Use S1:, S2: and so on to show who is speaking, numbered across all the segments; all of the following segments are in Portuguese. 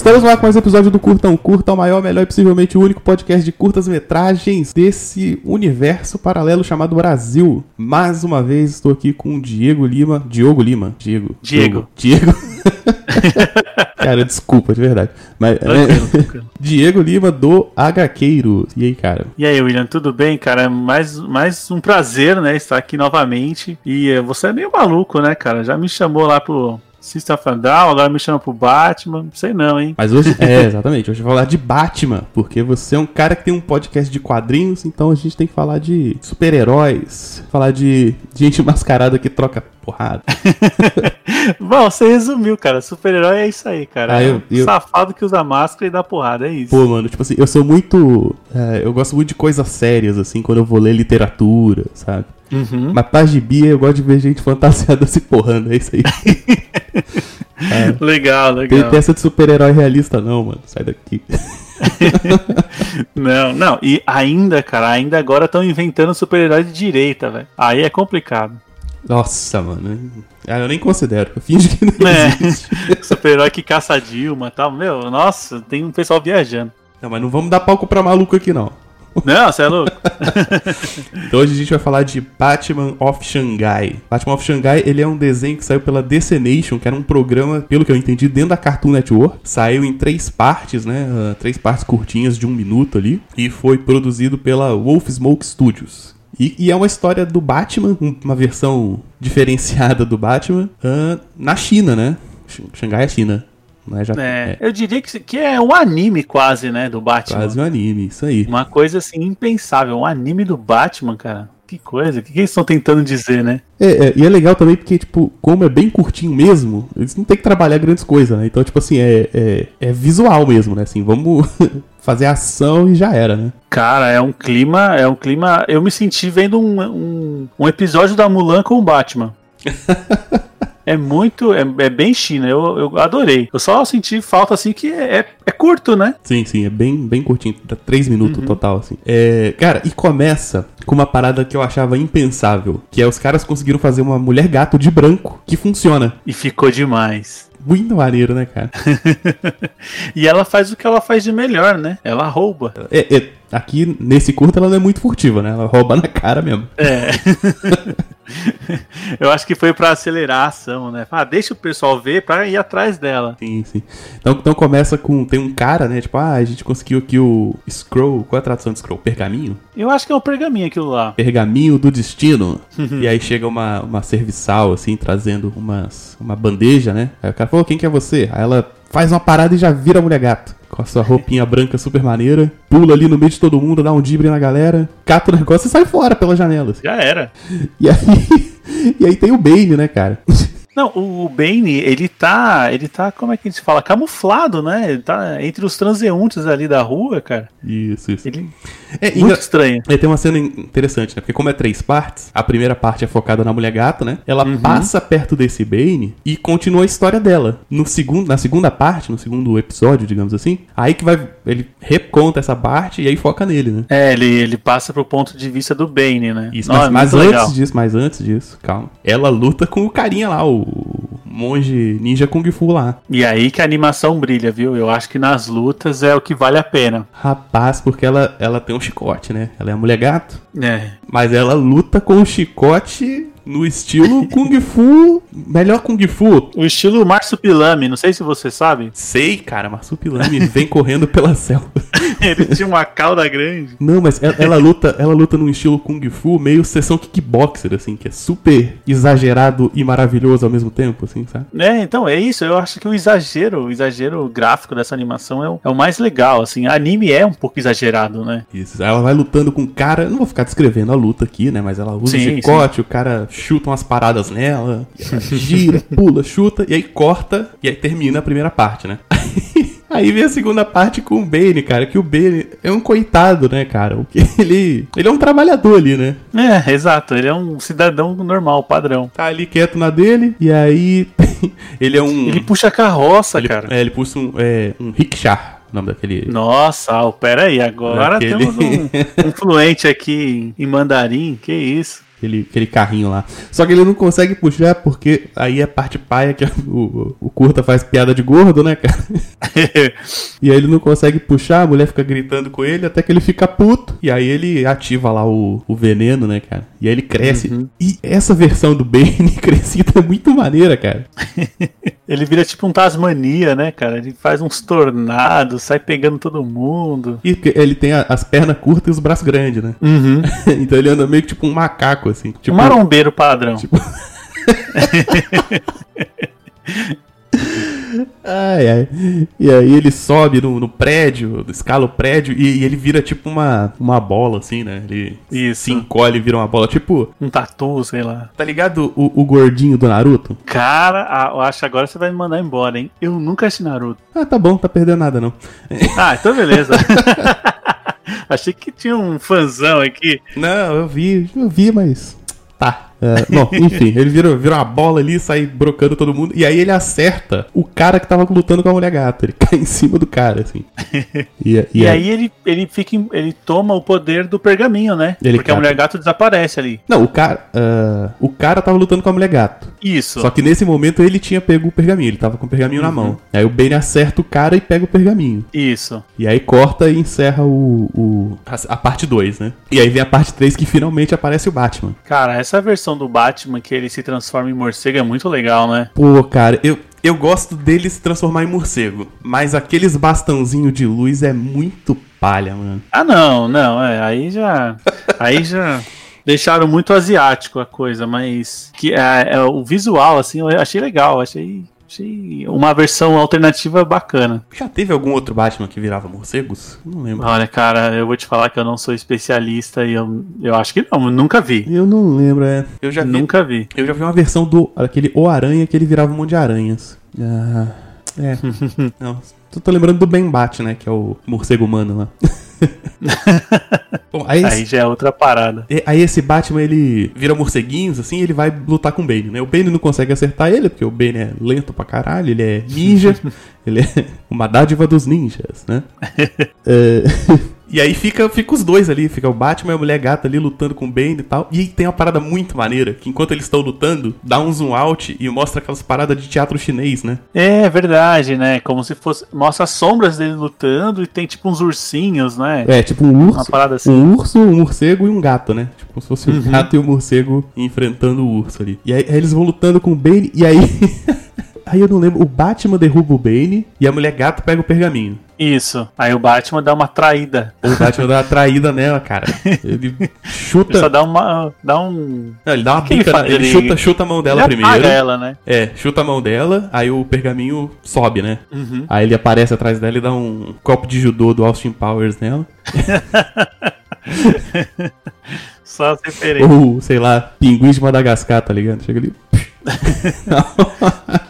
S1: Estamos lá com mais um episódio do Curtão Curta, o maior, melhor e possivelmente o único podcast de curtas-metragens desse universo paralelo chamado Brasil. Mais uma vez estou aqui com o Diego Lima. Diogo Lima. Diego.
S2: Diego.
S1: Diego. cara, desculpa, de verdade. Mas,
S2: Tranquilo,
S1: é,
S2: tranquilo.
S1: Diego Lima do HQeiro. E aí, cara?
S2: E aí, William, tudo bem, cara? Mais, mais um prazer, né, estar aqui novamente. E eh, você é meio maluco, né, cara? Já me chamou lá pro System of a Down, agora me chama pro Batman. Não sei não, hein?
S1: Mas hoje, é, exatamente, hoje eu vou falar de Batman, porque você é um cara que tem um podcast de quadrinhos, então a gente tem que falar de super-heróis, falar de gente mascarada que troca porrada.
S2: Bom, você resumiu, cara. Super-herói é isso aí, cara.
S1: Ah,
S2: é
S1: eu- eu-
S2: safado que usa máscara e dá porrada, é isso.
S1: Pô, mano, tipo assim, eu sou muito. é, eu gosto muito de coisas sérias, assim, quando eu vou ler literatura, sabe?
S2: Uhum.
S1: Mas pra gibi eu gosto de ver gente fantasiada se porrando, é isso aí.
S2: Legal, legal.
S1: tem essa de super-herói realista, não, mano. Sai daqui.
S2: Não, não. E ainda, cara, ainda agora estão inventando super-herói de direita, velho. Aí é complicado.
S1: Nossa, mano. Ah, eu nem considero. Eu finge que não
S2: É. Super-herói que caça a Dilma e tal. Meu, nossa, tem um pessoal viajando.
S1: Não, mas não vamos dar palco pra maluco aqui, não.
S2: Não, você é louco?
S1: Então hoje a gente vai falar de Batman of Shanghai. Batman of Shanghai, ele é um desenho que saiu pela DC Nation, que era um programa, pelo que eu entendi, dentro da Cartoon Network. Saiu em três partes, né? Ah, três partes curtinhas de um minuto ali. E foi produzido pela Wolf Smoke Studios. E, e é uma história do Batman, um- uma versão diferenciada do Batman, ah, na China, né? Xangai é China. Não é, já,
S2: É,
S1: é
S2: eu diria que, que é um anime quase, né, do Batman.
S1: quase um anime, isso aí.
S2: Uma coisa assim impensável, um anime do Batman, cara. Que coisa, o que, que eles estão tentando dizer, né?
S1: É, é, e é legal também porque, tipo, como é bem curtinho mesmo, eles não tem que trabalhar grandes coisas, né? Então, tipo assim, é, é, é visual mesmo, né? Assim, vamos fazer ação e já era, né?
S2: Cara, é um clima, é um clima. Eu me senti vendo um, um, um episódio da Mulan com o Batman. É muito, é, é bem China, eu, eu adorei. Eu só senti falta assim que é, é, é curto, né?
S1: Sim, sim, é bem, bem curtinho, dá três minutos total, assim. É, cara, e começa com uma parada que eu achava impensável, que é os caras conseguiram fazer uma mulher gato de branco que funciona.
S2: E ficou demais.
S1: Muito maneiro, né, cara?
S2: E ela faz o que ela faz de melhor, né? Ela rouba.
S1: É, é, aqui, nesse curto, ela não é muito furtiva, né? Ela rouba na cara mesmo.
S2: É. Eu acho que foi pra acelerar a ação, né? Ah, deixa o pessoal ver pra ir atrás dela.
S1: Sim, sim. Então, então começa com. Tem um cara, né? Tipo, ah, a gente conseguiu aqui o Scroll. Qual é a tradução de Scroll? Pergaminho?
S2: Eu acho que é um pergaminho aquilo lá.
S1: Pergaminho do destino. e aí chega uma, uma serviçal, assim, trazendo umas, uma bandeja, né? Aí o cara falou, quem que é você? Aí ela faz uma parada e já vira mulher gato. Com a sua roupinha branca super maneira. Pula ali no meio de todo mundo, dá um dibre na galera. Cata o negócio e sai fora pela janela. assim.
S2: Já era.
S1: E aí. e aí tem o Bane, né, cara?
S2: Não, o Bane, ele tá. Ele tá, como é que a gente fala? Camuflado, né? Ele tá entre os transeuntes ali da rua, cara.
S1: Isso, isso.
S2: Ele.
S1: É,
S2: Muito
S1: engra-
S2: estranho.
S1: É, tem uma cena interessante, né? Porque como é três partes, a primeira parte é focada na mulher gato, né? Ela passa perto desse Bane e continua a história dela. No segundo, na segunda parte, no segundo episódio, digamos assim, aí que vai ele reconta essa parte e aí foca nele, né?
S2: É, ele, ele passa pro ponto de vista do Bane, né?
S1: Isso, mas,
S2: é
S1: mas antes disso, mas antes disso, calma. Ela luta com o carinha lá, o monge ninja kung fu lá.
S2: E aí que a animação brilha, viu? Eu acho que nas lutas é o que vale a pena.
S1: Rapaz, porque ela, ela tem um chicote, né? Ela é a mulher gato.
S2: É.
S1: Mas ela luta com o chicote no estilo Kung Fu. Melhor Kung Fu.
S2: O estilo Marsupilame, não sei se você sabe.
S1: Sei, cara, Marsupilame vem correndo pela selva.
S2: Ele tinha uma cauda grande.
S1: Não, mas ela, ela luta, ela luta num estilo Kung Fu meio sessão kickboxer, assim, que é super exagerado e maravilhoso ao mesmo tempo, assim, sabe?
S2: É, então, é isso. Eu acho que o exagero, o exagero gráfico dessa animação é o, é o mais legal, assim. anime é um pouco exagerado, né?
S1: Isso. Ela vai lutando com o cara. Não vou ficar descrevendo a luta aqui, né? Mas ela usa o
S2: Sim,
S1: chicote, o cara chuta umas paradas nela, ela gira, pula, chuta, e aí corta, e aí termina a primeira parte, né? Aí vem a segunda parte com o Bane, cara, que o Bane é um coitado, né, cara? Porque ele, ele é um trabalhador ali, né?
S2: É, exato. Ele é um cidadão normal, padrão.
S1: Tá ali quieto na dele, e aí ele é um...
S2: Ele puxa a carroça,
S1: ele,
S2: cara.
S1: É, ele puxa um, é, um rickshaw, o nome daquele...
S2: Nossa, Al, pera aí, agora
S1: Daquele-
S2: temos um, fluente aqui em, em mandarim, que isso.
S1: Aquele, aquele carrinho lá. Só que ele não consegue puxar porque aí é parte paia que o, o curta faz piada de gordo, né, cara? e aí ele não consegue puxar, a mulher fica gritando com ele até que ele fica puto. E aí ele ativa lá o, o veneno, né, cara? E aí ele cresce.
S2: Uhum.
S1: E essa versão do Bane crescida é muito maneira, cara.
S2: Ele vira tipo um Tasmania, né, cara? Ele faz uns tornados, sai pegando todo mundo.
S1: E ele tem as pernas curtas e os braços grandes, né?
S2: Uhum.
S1: então ele anda meio que tipo um macaco, assim. Tipo,
S2: Um marombeiro padrão.
S1: Ai, ai. E aí ele sobe no, no prédio, escala o prédio e, e ele vira tipo uma, uma bola, assim, né? Ele
S2: Isso.
S1: se encolhe e vira uma bola. Tipo,
S2: Um tatu, sei lá.
S1: tá ligado o, o gordinho do Naruto?
S2: Cara, ah, eu acho que agora você vai me mandar embora, hein? Eu nunca assisti Naruto.
S1: Ah, tá bom, tá perdendo nada não.
S2: Ah, então beleza. Achei que tinha um fãzão aqui.
S1: Não, eu vi, eu vi, mas. É, bom, enfim, ele vira, vira uma bola ali, sai brocando todo mundo. E aí ele acerta o cara que tava lutando com a mulher gata. Ele cai em cima do cara, assim. E, e
S2: E, aí ele, ele fica. em- ele toma o poder do pergaminho, né?
S1: Ele
S2: Porque a
S1: cata.
S2: mulher gato desaparece ali.
S1: Não, o cara. ah, o cara tava lutando com a mulher gato.
S2: Isso.
S1: Só que nesse momento ele tinha pego o pergaminho, ele tava com o pergaminho na mão. Aí o Bane acerta o cara e pega o pergaminho.
S2: Isso.
S1: E aí corta e encerra o, o- a, a parte 2, né? E aí vem a parte 3 que finalmente aparece o Batman.
S2: Cara, essa versão do Batman que ele se transforma em morcego é muito legal, né?
S1: Pô, cara, eu, eu gosto dele se transformar em morcego. Mas aqueles bastãozinhos de luz é muito palha, mano.
S2: Ah, não, não, é. Aí já. Aí já. Deixaram muito asiático a coisa, mas. Que, é, é, o visual, assim, eu achei legal. Achei, achei uma versão alternativa bacana.
S1: Já teve algum outro Batman que virava morcegos? Não lembro.
S2: Olha, cara, eu vou te falar que eu não sou especialista e eu, eu acho que não, nunca vi.
S1: Eu não lembro, é. Eu já vi
S2: Nunca vi.
S1: Eu já vi uma versão do aquele O Aranha que ele virava um monte de aranhas. Ah, é. Não, tô, tô lembrando do Ben Bat, né? Que é o morcego humano lá. Bom, aí,
S2: Aí
S1: esse,
S2: já é outra parada.
S1: aí esse Batman ele vira morceguinhos, assim, e ele vai lutar com o Bane, né? O Bane não consegue acertar ele, porque o Bane é lento pra caralho, ele é ninja, ele é uma dádiva dos ninjas, né? É, E aí fica, fica os dois ali, fica o Batman e a mulher gata ali lutando com o Bane e tal. E aí tem uma parada muito maneira, que enquanto eles estão lutando, dá um zoom out e mostra aquelas paradas de teatro chinês, né?
S2: É verdade, né? Como se fosse. Mostra as sombras dele lutando e tem tipo uns ursinhos, né?
S1: É, tipo um urso,
S2: Uma parada assim.
S1: um urso, um morcego e um gato, né? Tipo como se fosse um gato e um morcego enfrentando o urso ali. E aí, aí eles vão lutando com o Bane e aí... aí eu não lembro, o Batman derruba o Bane e a mulher gato pega o pergaminho.
S2: Isso. Aí o Batman dá uma traída.
S1: O Batman dá uma traída nela, cara. Ele chuta...
S2: Ele só dá uma. dá um.
S1: Não, ele dá uma
S2: ele
S1: bica, ele,
S2: Ele-
S1: chuta, chuta a mão dela
S2: ele
S1: primeiro.
S2: ela, né?
S1: É, chuta a mão dela, aí o pergaminho sobe, né?
S2: Uhum.
S1: Aí ele aparece atrás dela e dá um copo de judô do Austin Powers nela.
S2: Só as referências.
S1: Ou, sei lá, pinguim de Madagascar, tá ligado? Chega ali.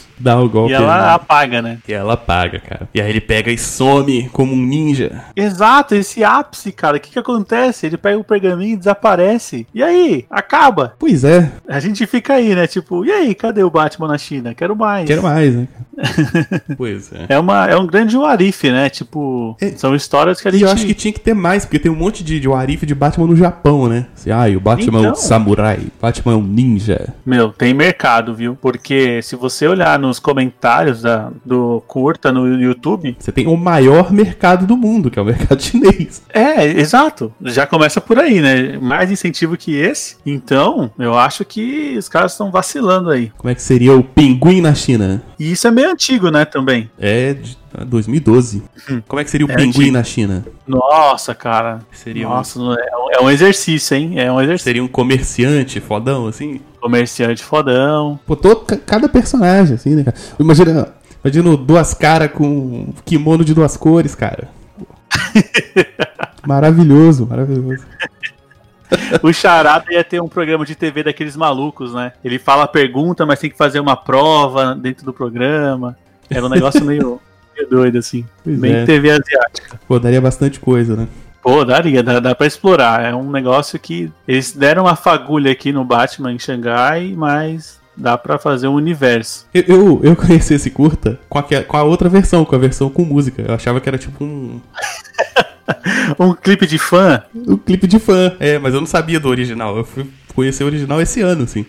S1: Dá o golpe.
S2: E ela
S1: nela.
S2: apaga, né?
S1: E ela apaga, cara. E aí ele pega e some como um ninja.
S2: Exato, esse ápice, cara. O que que acontece? Ele pega o pergaminho e desaparece. E aí? Acaba.
S1: Pois é,
S2: A gente fica aí, né? Tipo, e aí? Cadê o Batman na China? Quero mais.
S1: quero mais, né? pois é.
S2: É, uma, é um grande Warif, né? Tipo,
S1: É.
S2: são histórias que a
S1: E
S2: gente.
S1: eu acho que tinha que ter mais, porque tem um monte de, de Warif de Batman no Japão, né? Assim, ah, e o Batman é um
S2: Então.
S1: samurai, Batman é um ninja.
S2: Meu, tem mercado, viu? Porque se você olhar nos comentários da, do curta no YouTube,
S1: Você tem o maior mercado do mundo, que é o mercado chinês.
S2: é, exato. Já começa por aí, né? Mais incentivo que esse. Então, eu acho que os caras estão vacilando aí.
S1: Como é que seria o pinguim na China?
S2: E isso é meio antigo, né, também.
S1: É de ah, 2012. Como é que seria o
S2: É
S1: pinguim
S2: antigo.
S1: na China?
S2: Nossa, cara.
S1: Seria,
S2: Nossa, é um, é um exercício, hein? É um exercício.
S1: seria um comerciante fodão, assim?
S2: Comerciante fodão.
S1: Pô, todo, ca- cada personagem, assim, né, cara? Imagina, imagina duas caras com kimono de duas cores, cara. maravilhoso, maravilhoso.
S2: O Charada ia ter um programa de TV daqueles malucos, né? Ele fala a pergunta, mas tem que fazer uma prova dentro do programa. Era um negócio meio, meio doido, assim.
S1: Pois
S2: Bem
S1: é.
S2: TV asiática.
S1: Pô, daria bastante coisa, né?
S2: Pô, daria, dá, dá pra explorar. É um negócio que eles deram uma fagulha aqui no Batman em Xangai, mas dá pra fazer um universo.
S1: Eu, eu, eu conheci esse curta com a, com a outra versão, com a versão com música. Eu achava que era tipo um,
S2: Um clipe de fã?
S1: um clipe de fã. É, mas eu não sabia do original. Eu fui, conhecer o original esse ano, assim.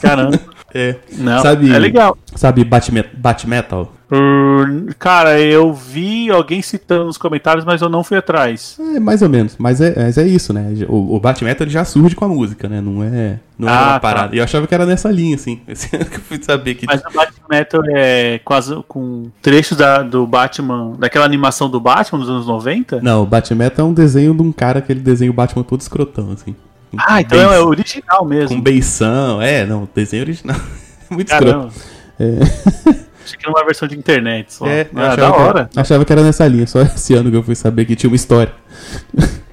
S2: Caramba.
S1: É.
S2: Não,
S1: Sabe-
S2: é legal.
S1: Sabe Batme- Batmetal?
S2: Hum, Cara, eu vi alguém citando nos comentários, mas eu não fui atrás.
S1: É, mais ou menos. Mas é, mas é isso, né? O, o Batmetal ele já surge com a música, né? Não é, não é
S2: Ah,
S1: uma
S2: tá.
S1: parada. E eu achava que era nessa linha, assim. Que eu fui saber que.
S2: Mas o Batman é quase com trechos da, do Batman, daquela animação do Batman dos anos 90?
S1: Não, o Batmetal é um desenho de um cara que ele desenha o Batman todo escrotão, assim.
S2: Ah, então
S1: Beiç-
S2: é original mesmo.
S1: Com beição, é, não, desenho original. Muito escroto.
S2: Caramba. Achei que era uma versão de internet só.
S1: É, eu
S2: ah, da
S1: que
S2: hora.
S1: achava que era nessa linha, só esse ano que eu fui saber que tinha uma história.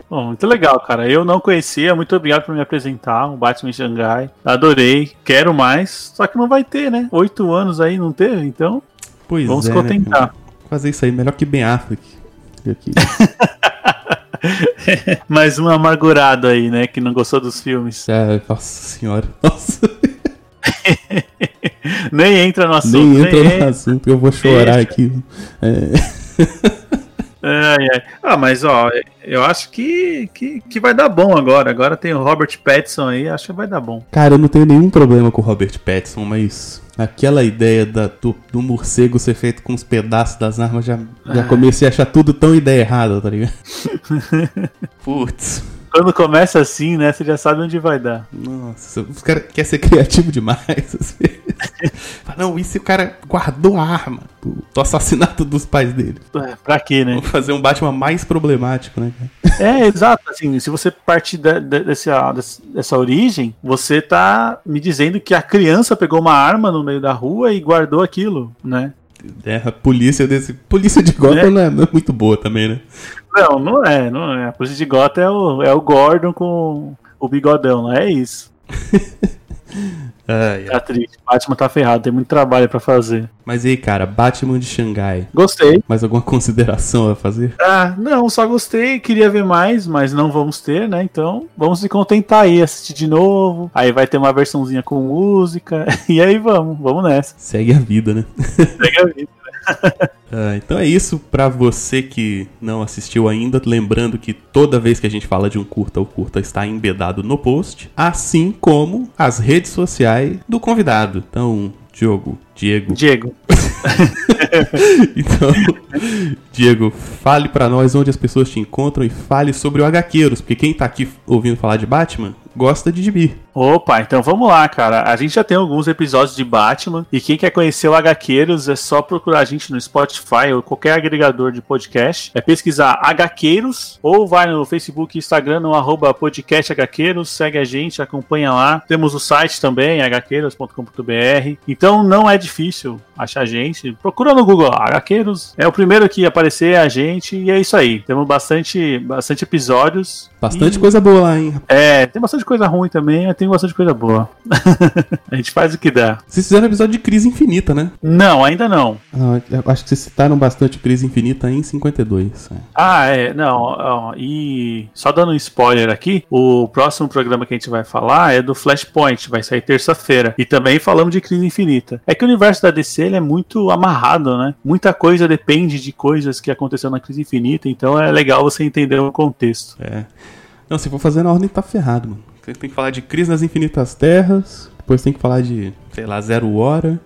S2: Bom, muito legal, cara. Eu não conhecia, muito obrigado por me apresentar, o Batman em Xangai. Adorei, quero mais, só que não vai ter, né? Oito anos aí não teve, então
S1: Pois
S2: vamos
S1: é.
S2: se
S1: né,
S2: contentar.
S1: cara? Fazer isso aí, melhor que Ben Affleck. Aqui.
S2: Mais um amargurado aí, né? Que não gostou dos filmes.
S1: É, nossa senhora. Nossa,
S2: Nem entra no assunto.
S1: nem entra
S2: entra.
S1: no assunto, eu vou chorar
S2: Deixa.
S1: aqui. É,
S2: Ai, ai. Ah, mas ó, eu acho que, que, que vai dar bom agora. Agora tem o Robert Pattinson aí, acho que vai dar bom.
S1: Cara, eu não tenho nenhum problema com o Robert Pattinson, mas aquela ideia da- do, do morcego ser feito com os pedaços das armas, já, já comecei a achar tudo tão ideia errada, tá ligado? Putz.
S2: Quando começa assim, né, você já sabe onde vai dar.
S1: Nossa, os caras querem ser criativo demais. Fala, Não, e se o cara guardou a arma do, do assassinato dos pais dele?
S2: É, Pra quê, né?
S1: Vamos fazer um Batman mais problemático, né?
S2: É, exato. Assim, se você partir de- de- dessa, dessa, dessa origem, você tá me dizendo que a criança pegou uma arma no meio da rua e guardou aquilo, né?
S1: É, a polícia desse. Polícia de Gotham
S2: É.
S1: não, é, não é muito boa também, né?
S2: Não, não é, não é. A polícia de Gotham é o, é o Gordon com o bigodão, não é isso.
S1: Ai.
S2: Tá triste. Batman tá ferrado, tem muito trabalho pra fazer.
S1: Mas e aí, cara, Batman de Xangai.
S2: Gostei.
S1: Mais alguma consideração a fazer?
S2: Ah, não, só gostei, queria ver mais, mas não vamos ter, né? Então, vamos se contentar aí, assistir de novo. Aí vai ter uma versãozinha com música. E aí vamos, vamos nessa.
S1: Segue a vida, né?
S2: Pega a vida.
S1: Ah, então é isso pra você que não assistiu ainda. Lembrando que toda vez que a gente fala de um curta, o curta está embedado no post, assim como as redes sociais do convidado. Então, Diogo, Diego.
S2: Diego,
S1: Então, Diego, fale pra nós onde as pessoas te encontram e fale sobre o HQueiros, porque quem tá aqui ouvindo falar de Batman gosta de gibi.
S2: Opa, então vamos lá, cara. A gente já tem alguns episódios de Batman. E quem quer conhecer o HQueiros é só procurar a gente no Spotify ou qualquer agregador de podcast. É pesquisar HQueiros ou vai no Facebook e Instagram no arroba podcast HQueiros. Segue a gente, acompanha lá. Temos o site também, hqueiros.com.br. Então não é difícil achar a gente. Procura no Google HQueiros. É o primeiro que aparecer é a gente. E é isso aí. Temos bastante, bastante episódios.
S1: Bastante
S2: E-
S1: coisa boa lá, hein?
S2: é, tem bastante coisa ruim também, mas tem bastante coisa boa. a gente faz o que dá.
S1: Vocês fizeram um episódio de Crise Infinita, né?
S2: Não, ainda não.
S1: Ah, acho que vocês citaram bastante Crise Infinita em 52. é.
S2: Ah, é, não, ó, e só dando um spoiler aqui, o próximo programa que a gente vai falar é do Flashpoint, vai sair terça-feira. E também falamos de Crise Infinita. É que o universo da DC ele é muito amarrado, né? Muita coisa depende de coisas que aconteceram na Crise Infinita, então é legal você entender o contexto.
S1: É. Não, se for fazer na ordem, tá ferrado, mano. Você tem que falar de Crise nas Infinitas Terras, depois tem que falar de, sei lá, Zero Hora.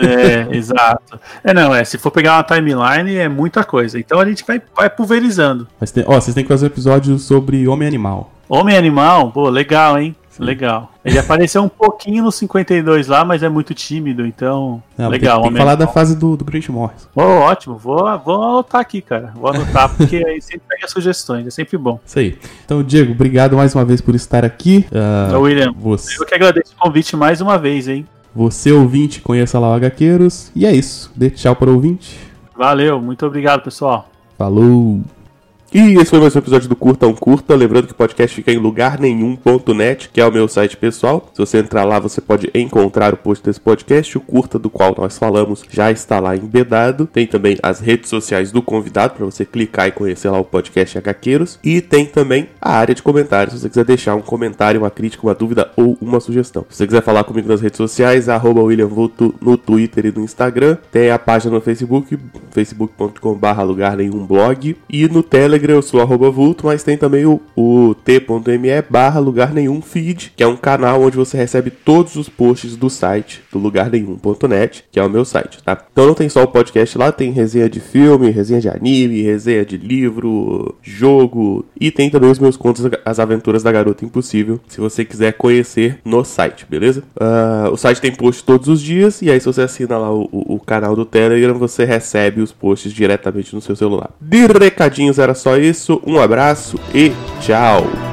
S2: É, exato. É, não, é, se for pegar uma timeline é muita coisa. Então a gente vai, vai pulverizando.
S1: Mas tem, ó, vocês têm que fazer um episódio sobre Homem-Animal.
S2: Homem Animal, pô, legal, hein? Legal. Ele apareceu um pouquinho no 52 lá, mas é muito tímido, então.
S1: Não,
S2: legal,
S1: tem, falar da fase do, do Grant Morrison.
S2: Ô, ótimo, vou, vou anotar aqui, cara. Vou anotar, porque aí sempre pega sugestões, é sempre bom.
S1: Isso aí. Então, Diego, obrigado mais uma vez por estar aqui.
S2: Ô, William,
S1: você,
S2: eu que agradeço o convite mais uma vez, hein?
S1: você, ouvinte, conheça lá o HQueiros. E é isso. Dê tchau para o ouvinte.
S2: Valeu, muito obrigado, pessoal.
S1: Falou!
S3: E esse foi mais um episódio do Curta um Curta. Lembrando que o podcast fica em lugarnenhum.net, que é o meu site pessoal. Se você entrar lá, você pode encontrar o post desse podcast. O curta do qual nós falamos já está lá embedado. Tem também as redes sociais do convidado para você clicar e conhecer lá o podcast HQueiros. E tem também a área de comentários. Se você quiser deixar um comentário, uma crítica, uma dúvida ou uma sugestão. Se você quiser falar comigo nas redes sociais, arroba William Vulto no Twitter e no Instagram. Tem a página no Facebook, facebook.com.br lugar nenhum blog. E no Telegram
S1: Telegram eu sou arroba vulto, mas tem também o, o t.me barra lugar nenhum feed, que é um canal onde você recebe todos os posts do site do lugar nenhum.net, que é o meu site, tá? Então não tem só o podcast lá, tem resenha de filme, resenha de anime, resenha de livro, jogo e tem também os meus contos As Aventuras da Garota Impossível, se você quiser conhecer no site, beleza? Uh, o site tem post todos os dias e aí se você assina lá o, o, o canal do Telegram, você recebe os posts diretamente no seu celular. De recadinhos era isso, um abraço e tchau!